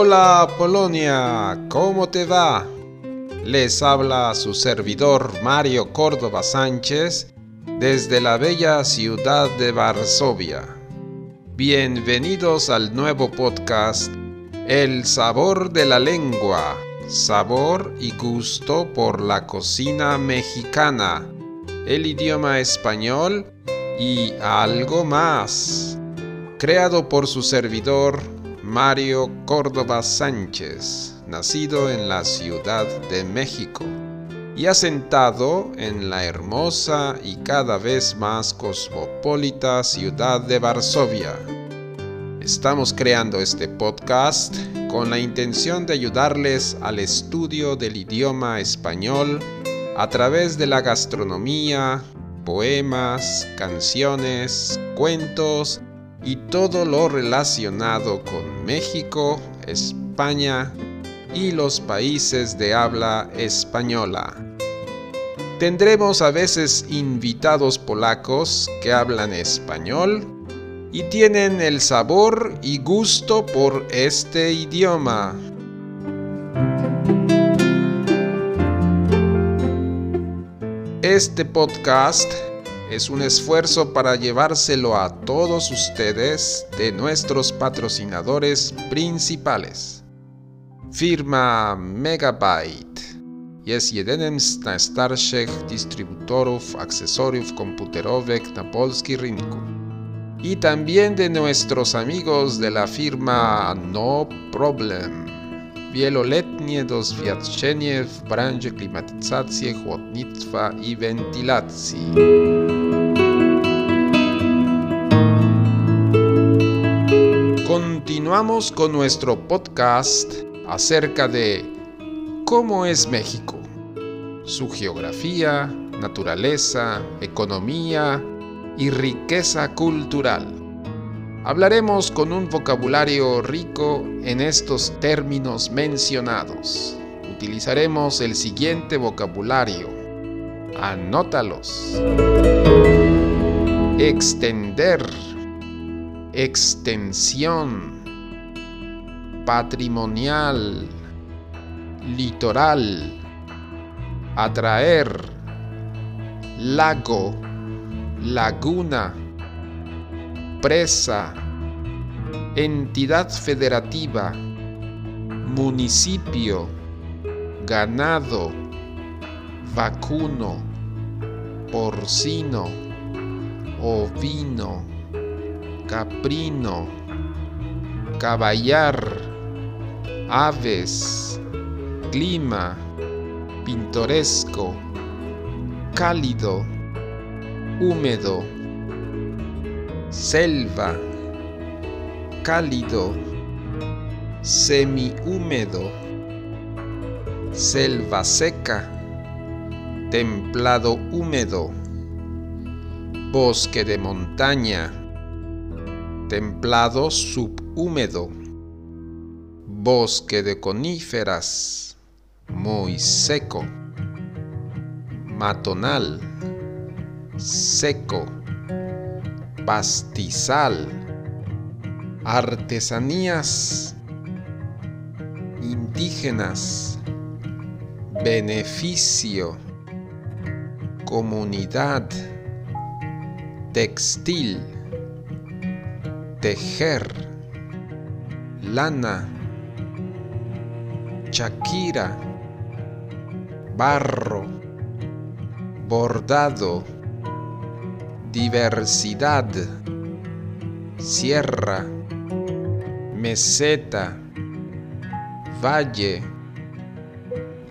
Hola Polonia, ¿cómo te va? Les habla su servidor Mario Córdoba Sánchez desde la bella ciudad de Varsovia. Bienvenidos al nuevo podcast El sabor de la lengua, sabor y gusto por la cocina mexicana, el idioma español y algo más. Creado por su servidor Mario Córdoba Sánchez, nacido en la Ciudad de México y asentado en la hermosa y cada vez más cosmopolita ciudad de Varsovia. Estamos creando este podcast con la intención de ayudarles al estudio del idioma español a través de la gastronomía, poemas, canciones, cuentos y todo lo relacionado con México, España y los países de habla española. Tendremos a veces invitados polacos que hablan español y tienen el sabor y gusto por este idioma. Este podcast es un esfuerzo para llevárselo a todos ustedes de nuestros patrocinadores principales. Firma Megabyte jest jedynym z najstarszych dystrybutorów akcesoriów komputerowych na polskim rynku. Y también de nuestros amigos de la firma No Problem. Wieloletnie doświadczenie w branży klimatyzacji, chłodnictwa i wentylacji. Con nuestro podcast acerca de cómo es México, su geografía, naturaleza, economía y riqueza cultural. Hablaremos con un vocabulario rico en estos términos mencionados. Utilizaremos el siguiente vocabulario. Anótalos. Extender. Extensión. Patrimonial. Litoral. Atraer. Lago. Laguna presa, entidad federativa, municipio, ganado, vacuno, porcino, ovino, caprino, caballar, aves, clima, pintoresco, cálido, húmedo, selva, cálido, semihúmedo, selva seca, templado húmedo, bosque de montaña, templado subhúmedo, bosque de coníferas, muy seco, matonal, seco. Pastizal, artesanías indígenas, beneficio, comunidad, textil, tejer, lana, Shakira, barro, bordado, diversidad, sierra, meseta, valle,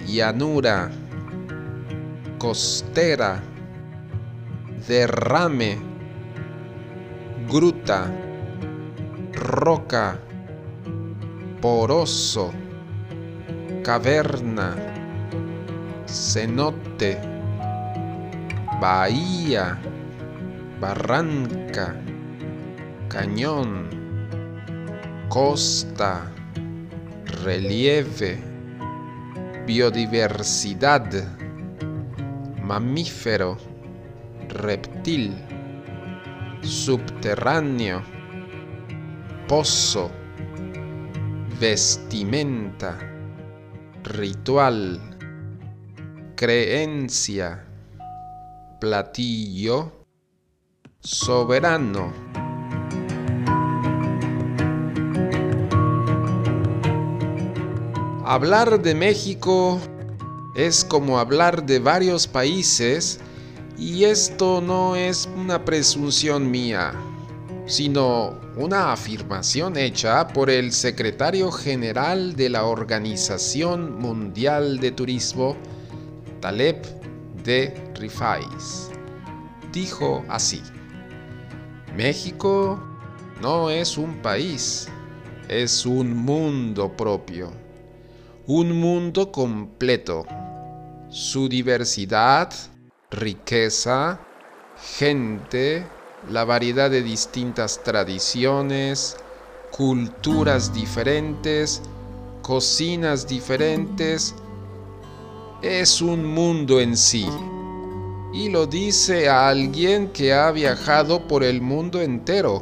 llanura, costera, derrame, gruta, roca, poroso, caverna, cenote, bahía, barranca, cañón, costa, relieve, biodiversidad, mamífero, reptil, subterráneo, pozo, vestimenta, ritual, creencia, platillo, soberano. Hablar de México es como hablar de varios países y esto no es una presunción mía, sino una afirmación hecha por el secretario general de la Organización Mundial de Turismo, Taleb de Rifais. Dijo así, México no es un país, es un mundo propio, un mundo completo. Su diversidad, riqueza, gente, la variedad de distintas tradiciones, culturas diferentes, cocinas diferentes, es un mundo en sí. Y lo dice a alguien que ha viajado por el mundo entero.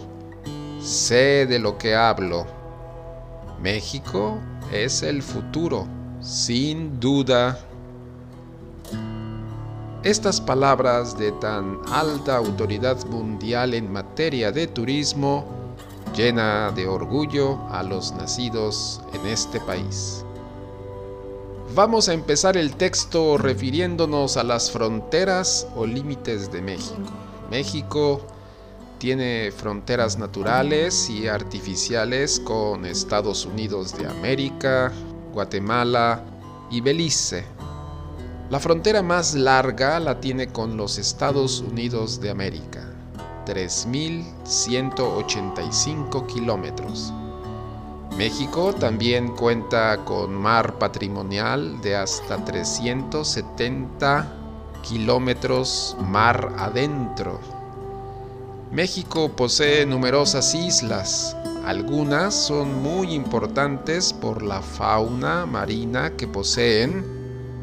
Sé de lo que hablo. México es el futuro, sin duda. Estas palabras de tan alta autoridad mundial en materia de turismo llena de orgullo a los nacidos en este país. Vamos a empezar el texto refiriéndonos a las fronteras o límites de México. México tiene fronteras naturales y artificiales con Estados Unidos de América, Guatemala y Belice. La frontera más larga la tiene con los Estados Unidos de América, 3.185 kilómetros. México también cuenta con mar patrimonial de hasta 370 kilómetros mar adentro. México posee numerosas islas, algunas son muy importantes por la fauna marina que poseen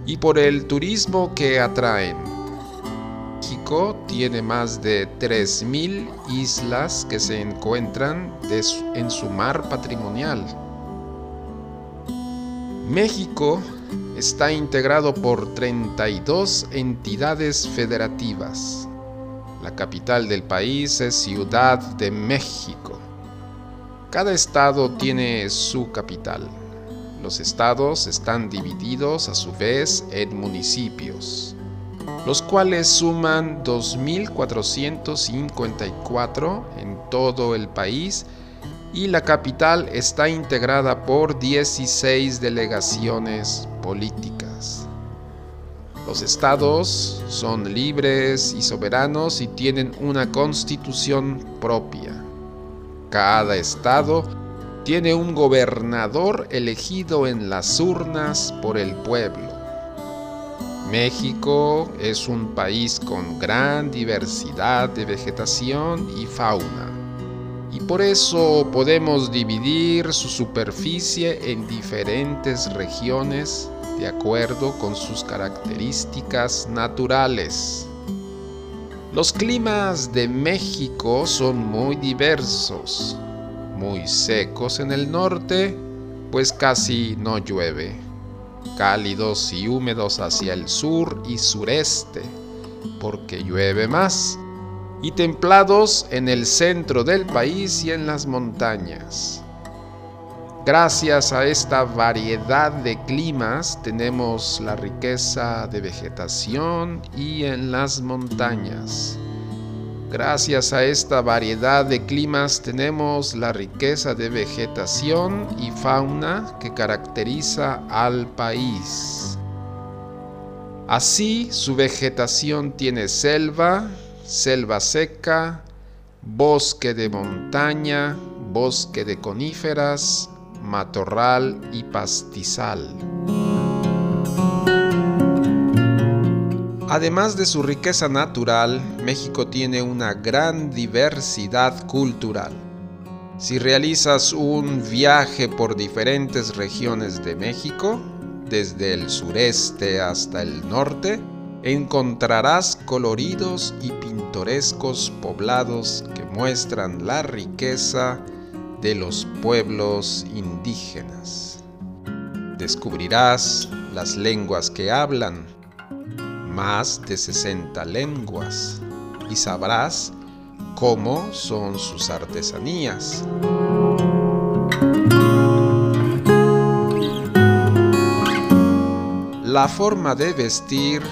y por el turismo que atraen. México tiene más de 3.000 islas que se encuentran en su mar patrimonial. México está integrado por 32 entidades federativas. La capital del país es Ciudad de México. Cada estado tiene su capital. Los estados están divididos a su vez en municipios, los cuales suman 2.454 en todo el país y la capital está integrada por 16 delegaciones políticas. Los estados son libres y soberanos y tienen una constitución propia. Cada estado tiene un gobernador elegido en las urnas por el pueblo. México es un país con gran diversidad de vegetación y fauna, y por eso podemos dividir su superficie en diferentes regiones de acuerdo con sus características naturales. Los climas de México son muy diversos muy secos en el norte, pues casi no llueve. Cálidos y húmedos hacia el sur y sureste, porque llueve más. Y templados en el centro del país y en las montañas. Gracias a esta variedad de climas tenemos la riqueza de vegetación y en las montañas. Gracias a esta variedad de climas tenemos la riqueza de vegetación y fauna que caracteriza al país. Así su vegetación tiene selva, selva seca, bosque de montaña, bosque de coníferas, matorral y pastizal. Además de su riqueza natural, México tiene una gran diversidad cultural. Si realizas un viaje por diferentes regiones de México, desde el sureste hasta el norte, encontrarás coloridos y pintorescos poblados que muestran la riqueza, de los pueblos indígenas. Descubrirás las lenguas que hablan, más de 60 lenguas, y sabrás cómo son sus artesanías. La forma de vestir,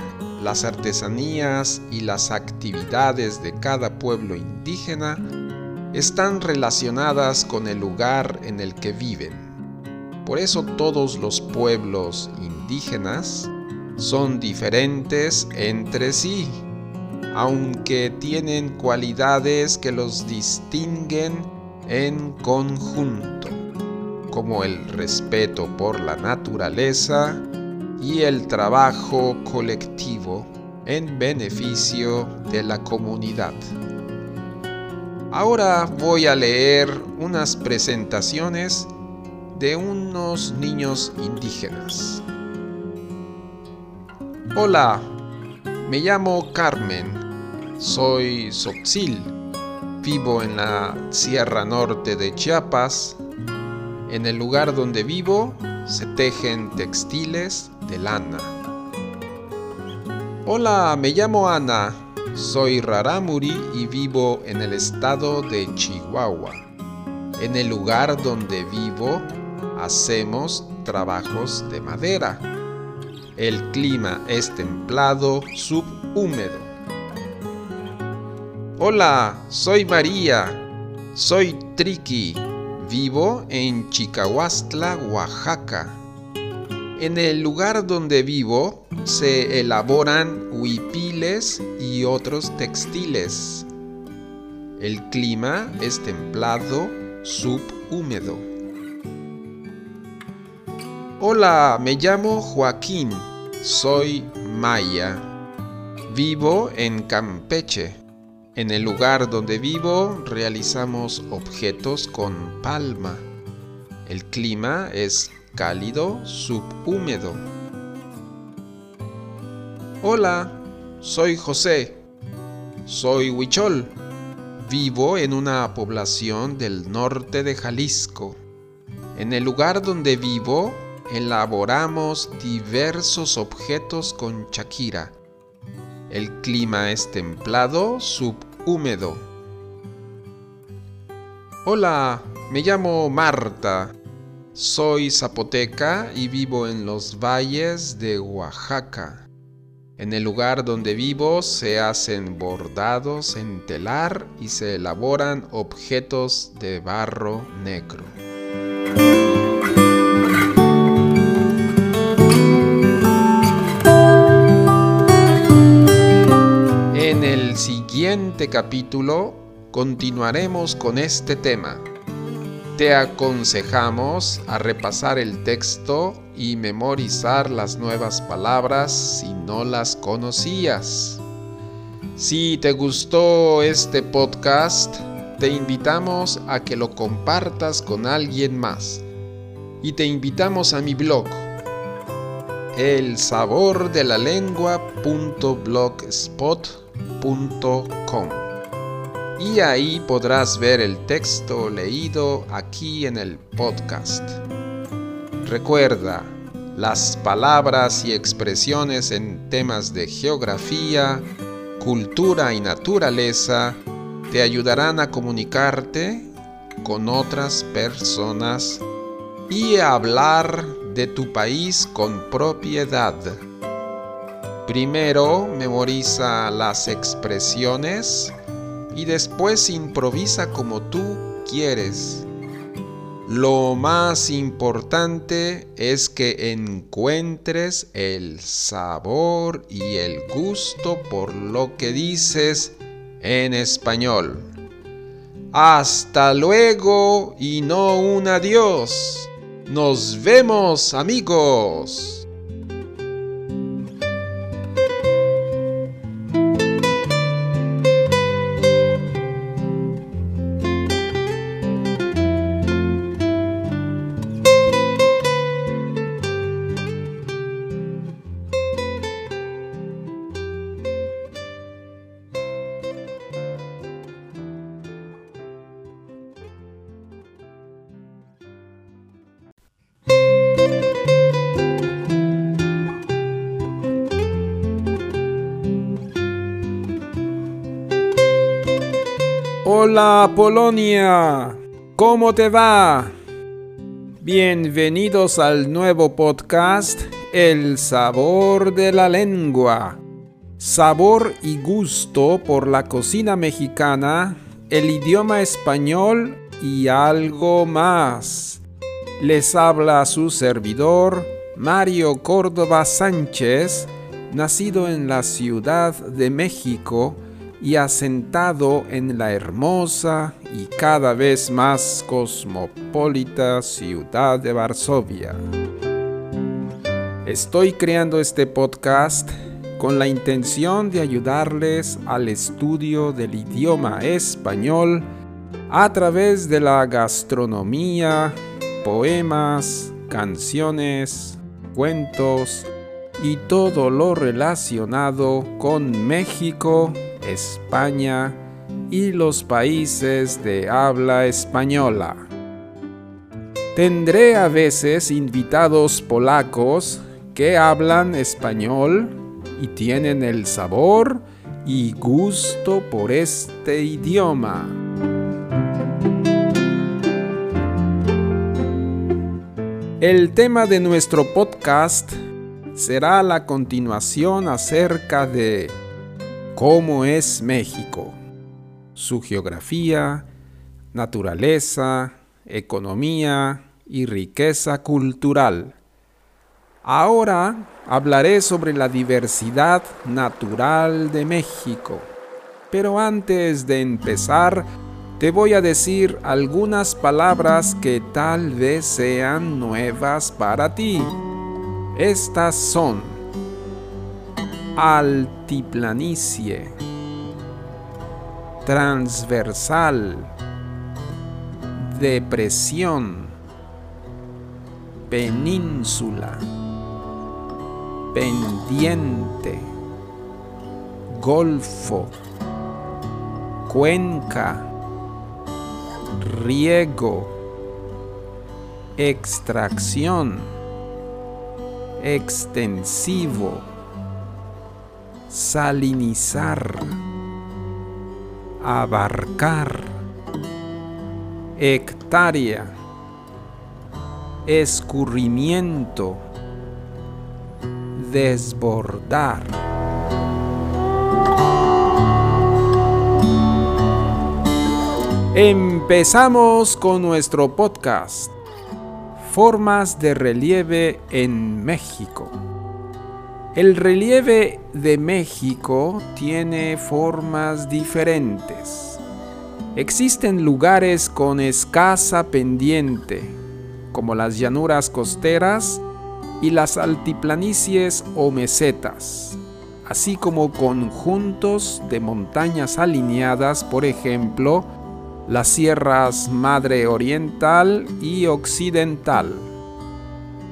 las artesanías y las actividades de cada pueblo indígena están relacionadas con el lugar en el que viven. Por eso todos los pueblos indígenas son diferentes entre sí, aunque tienen cualidades que los distinguen en conjunto, como el respeto por la naturaleza, y el trabajo colectivo en beneficio de la comunidad. Ahora voy a leer unas presentaciones de unos niños indígenas. Hola, me llamo Carmen, soy Sotzil, vivo en la Sierra Norte de Chiapas. En el lugar donde vivo se tejen textiles de lana. Hola, me llamo Ana, soy Raramuri y vivo en el estado de Chihuahua. En el lugar donde vivo hacemos trabajos de madera. El clima es templado subhúmedo. Hola, soy María, soy Triki, vivo en Chicahuastla, Oaxaca. En el lugar donde vivo se elaboran huipiles y otros textiles. El clima es templado subhúmedo. Hola, me llamo Joaquín, soy Maya. Vivo en Campeche. En el lugar donde vivo realizamos objetos con palma. El clima es cálido subhúmedo. Hola, soy José. Soy Huichol. Vivo en una población del norte de Jalisco. En el lugar donde vivo, elaboramos diversos objetos con Shakira. El clima es templado subhúmedo. Hola, me llamo Marta. Soy zapoteca y vivo en los valles de Oaxaca. En el lugar donde vivo se hacen bordados en telar y se elaboran objetos de barro negro. Siguiente capítulo continuaremos con este tema te aconsejamos a repasar el texto y memorizar las nuevas palabras si no las conocías. Si te gustó este podcast, te invitamos a que lo compartas con alguien más. Y te invitamos a mi blog, el sabor de la y ahí podrás ver el texto leído aquí en el podcast. Recuerda, las palabras y expresiones en temas de geografía, cultura y naturaleza te ayudarán a comunicarte con otras personas y a hablar de tu país con propiedad. Primero memoriza las expresiones y después improvisa como tú quieres. Lo más importante es que encuentres el sabor y el gusto por lo que dices en español. Hasta luego y no un adiós. Nos vemos amigos. Hola Polonia, ¿cómo te va? Bienvenidos al nuevo podcast El sabor de la lengua. Sabor y gusto por la cocina mexicana, el idioma español y algo más. Les habla su servidor, Mario Córdoba Sánchez, nacido en la Ciudad de México, y asentado en la hermosa y cada vez más cosmopolita ciudad de Varsovia. Estoy creando este podcast con la intención de ayudarles al estudio del idioma español a través de la gastronomía, poemas, canciones, cuentos y todo lo relacionado con México España y los países de habla española. Tendré a veces invitados polacos que hablan español y tienen el sabor y gusto por este idioma. El tema de nuestro podcast será la continuación acerca de cómo es México, su geografía, naturaleza, economía y riqueza cultural. Ahora hablaré sobre la diversidad natural de México. Pero antes de empezar, te voy a decir algunas palabras que tal vez sean nuevas para ti. Estas son altiplanicie, transversal, depresión, península, pendiente, golfo, cuenca, riego, extracción, extensivo, salinizar, abarcar, hectárea, escurrimiento, desbordar. Empezamos con nuestro podcast, Formas de relieve en México. El relieve de México tiene formas diferentes. Existen lugares con escasa pendiente, como las llanuras costeras y las altiplanicies o mesetas, así como conjuntos de montañas alineadas, por ejemplo, las sierras Madre Oriental y Occidental.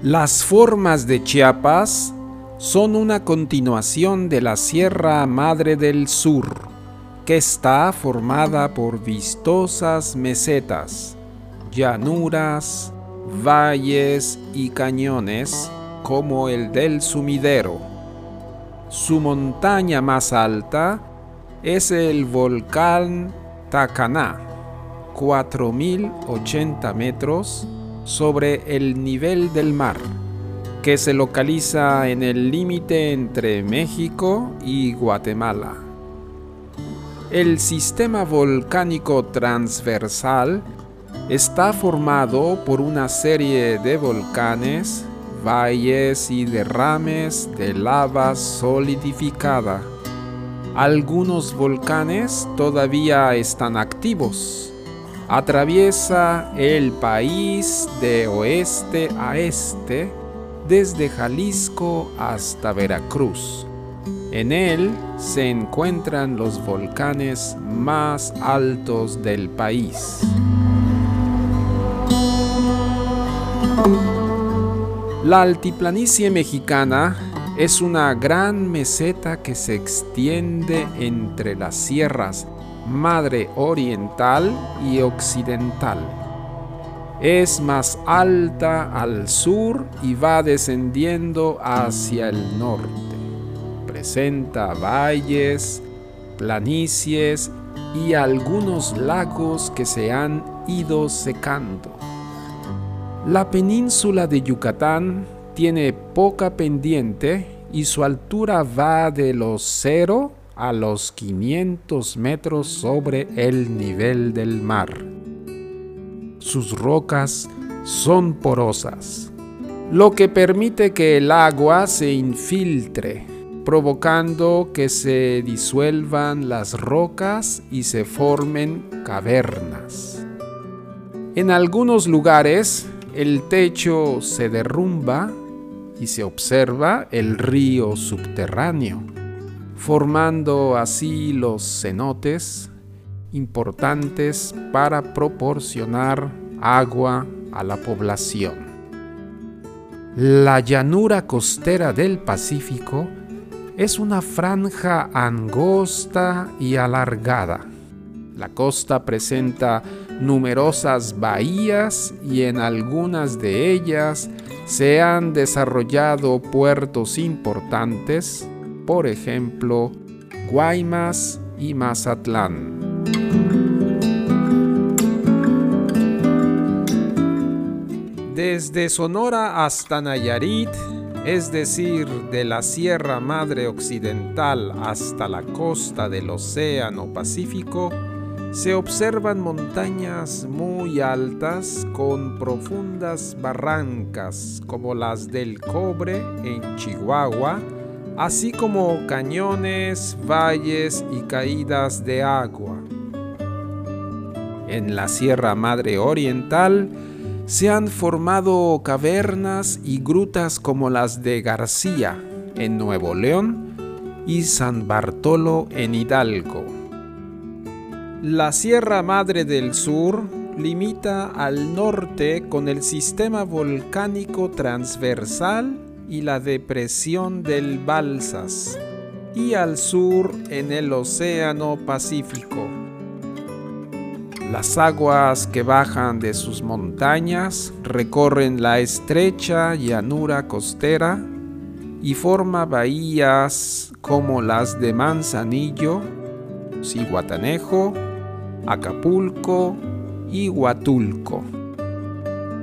Las formas de Chiapas son una continuación de la Sierra Madre del Sur, que está formada por vistosas mesetas, llanuras, valles y cañones como el del Sumidero. Su montaña más alta es el volcán Tacaná, 4.080 metros sobre el nivel del mar que se localiza en el límite entre México y Guatemala. El sistema volcánico transversal está formado por una serie de volcanes, valles y derrames de lava solidificada. Algunos volcanes todavía están activos. Atraviesa el país de oeste a este desde Jalisco hasta Veracruz. En él se encuentran los volcanes más altos del país. La altiplanicie mexicana es una gran meseta que se extiende entre las sierras Madre Oriental y Occidental es más alta al sur y va descendiendo hacia el norte. Presenta valles, planicies y algunos lagos que se han ido secando. La península de Yucatán tiene poca pendiente y su altura va de los 0 a los 500 metros sobre el nivel del mar. Sus rocas son porosas, lo que permite que el agua se infiltre, provocando que se disuelvan las rocas y se formen cavernas. En algunos lugares el techo se derrumba y se observa el río subterráneo formando así los cenotes importantes para proporcionar agua a la población. La llanura costera del Pacífico es una franja angosta y alargada. La costa presenta numerosas bahías y en algunas de ellas se han desarrollado puertos importantes por ejemplo, Guaymas y Mazatlán. Desde Sonora hasta Nayarit, es decir, de la Sierra Madre Occidental hasta la costa del Océano Pacífico, se observan montañas muy altas con profundas barrancas como las del Cobre en Chihuahua, así como cañones, valles y caídas de agua. En la Sierra Madre Oriental se han formado cavernas y grutas como las de García en Nuevo León y San Bartolo en Hidalgo. La Sierra Madre del Sur limita al norte con el sistema volcánico transversal y la depresión del Balsas, y al sur en el Océano Pacífico. Las aguas que bajan de sus montañas recorren la estrecha llanura costera y forma bahías como las de Manzanillo, Ciguatanejo, Acapulco y Huatulco.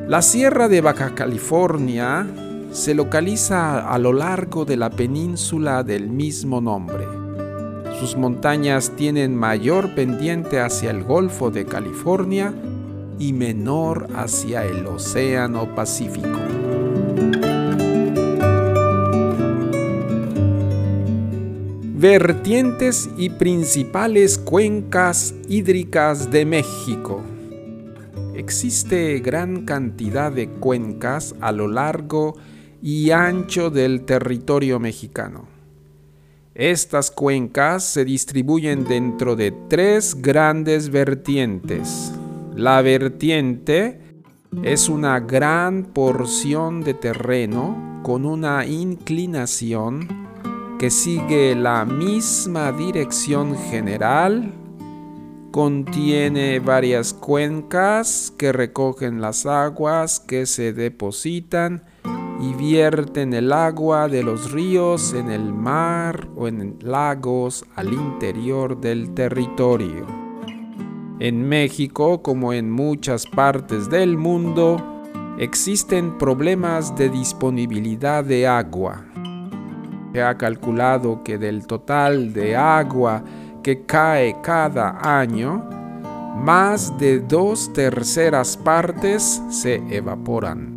La Sierra de Baja California se localiza a lo largo de la península del mismo nombre. Sus montañas tienen mayor pendiente hacia el Golfo de California y menor hacia el Océano Pacífico. Vertientes y principales cuencas hídricas de México. Existe gran cantidad de cuencas a lo largo y ancho del territorio mexicano. Estas cuencas se distribuyen dentro de tres grandes vertientes. La vertiente es una gran porción de terreno con una inclinación que sigue la misma dirección general, contiene varias cuencas que recogen las aguas que se depositan y vierten el agua de los ríos en el mar o en lagos al interior del territorio. En México, como en muchas partes del mundo, existen problemas de disponibilidad de agua. Se ha calculado que del total de agua que cae cada año, más de dos terceras partes se evaporan.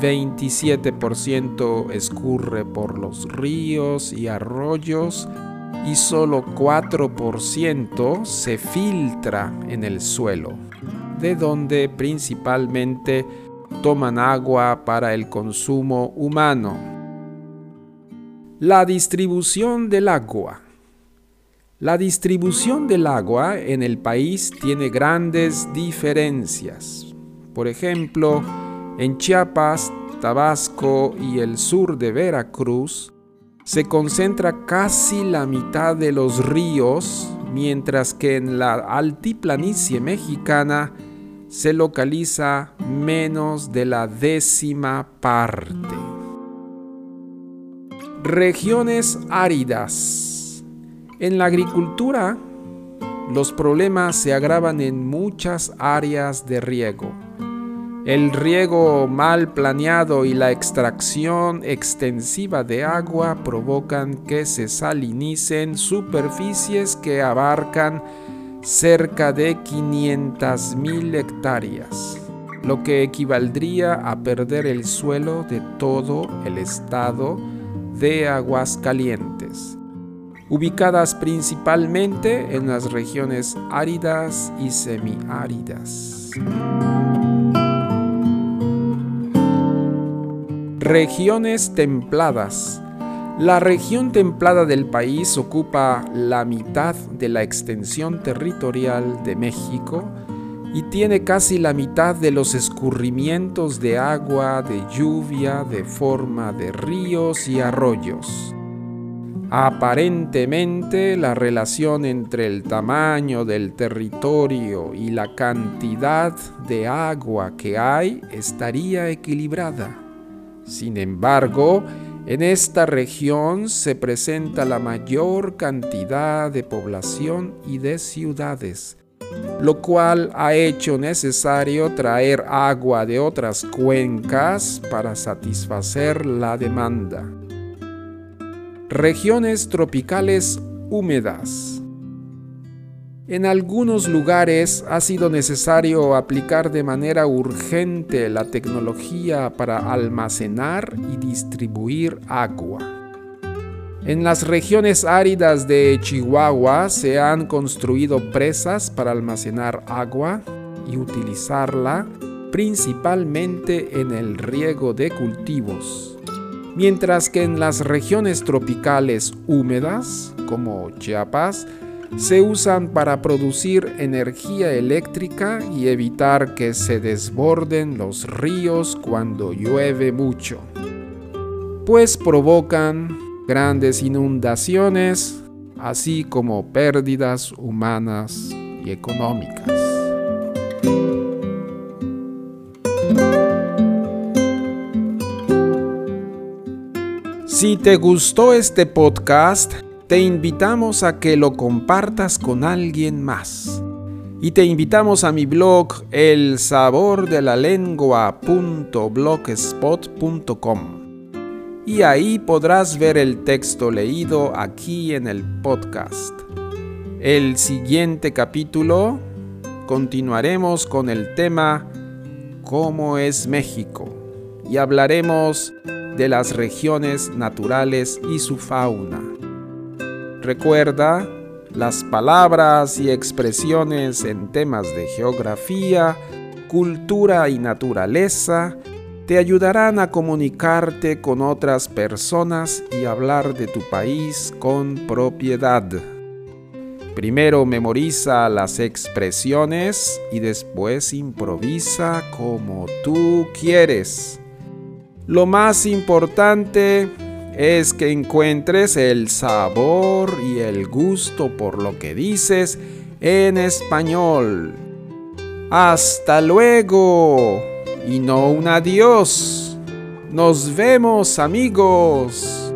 27% escurre por los ríos y arroyos y solo 4% se filtra en el suelo, de donde principalmente toman agua para el consumo humano. La distribución del agua. La distribución del agua en el país tiene grandes diferencias. Por ejemplo, en Chiapas, Tabasco y el sur de Veracruz se concentra casi la mitad de los ríos, mientras que en la altiplanicie mexicana se localiza menos de la décima parte. Regiones áridas. En la agricultura, los problemas se agravan en muchas áreas de riego. El riego mal planeado y la extracción extensiva de agua provocan que se salinicen superficies que abarcan cerca de 500.000 hectáreas, lo que equivaldría a perder el suelo de todo el estado de Aguascalientes, ubicadas principalmente en las regiones áridas y semiáridas. Regiones templadas. La región templada del país ocupa la mitad de la extensión territorial de México y tiene casi la mitad de los escurrimientos de agua, de lluvia, de forma de ríos y arroyos. Aparentemente la relación entre el tamaño del territorio y la cantidad de agua que hay estaría equilibrada. Sin embargo, en esta región se presenta la mayor cantidad de población y de ciudades, lo cual ha hecho necesario traer agua de otras cuencas para satisfacer la demanda. Regiones tropicales húmedas. En algunos lugares ha sido necesario aplicar de manera urgente la tecnología para almacenar y distribuir agua. En las regiones áridas de Chihuahua se han construido presas para almacenar agua y utilizarla principalmente en el riego de cultivos, mientras que en las regiones tropicales húmedas, como Chiapas, se usan para producir energía eléctrica y evitar que se desborden los ríos cuando llueve mucho, pues provocan grandes inundaciones, así como pérdidas humanas y económicas. Si te gustó este podcast, te invitamos a que lo compartas con alguien más. Y te invitamos a mi blog el sabor de la Y ahí podrás ver el texto leído aquí en el podcast. El siguiente capítulo continuaremos con el tema ¿Cómo es México? Y hablaremos de las regiones naturales y su fauna. Recuerda, las palabras y expresiones en temas de geografía, cultura y naturaleza te ayudarán a comunicarte con otras personas y hablar de tu país con propiedad. Primero memoriza las expresiones y después improvisa como tú quieres. Lo más importante es que encuentres el sabor y el gusto por lo que dices en español. Hasta luego y no un adiós. Nos vemos amigos.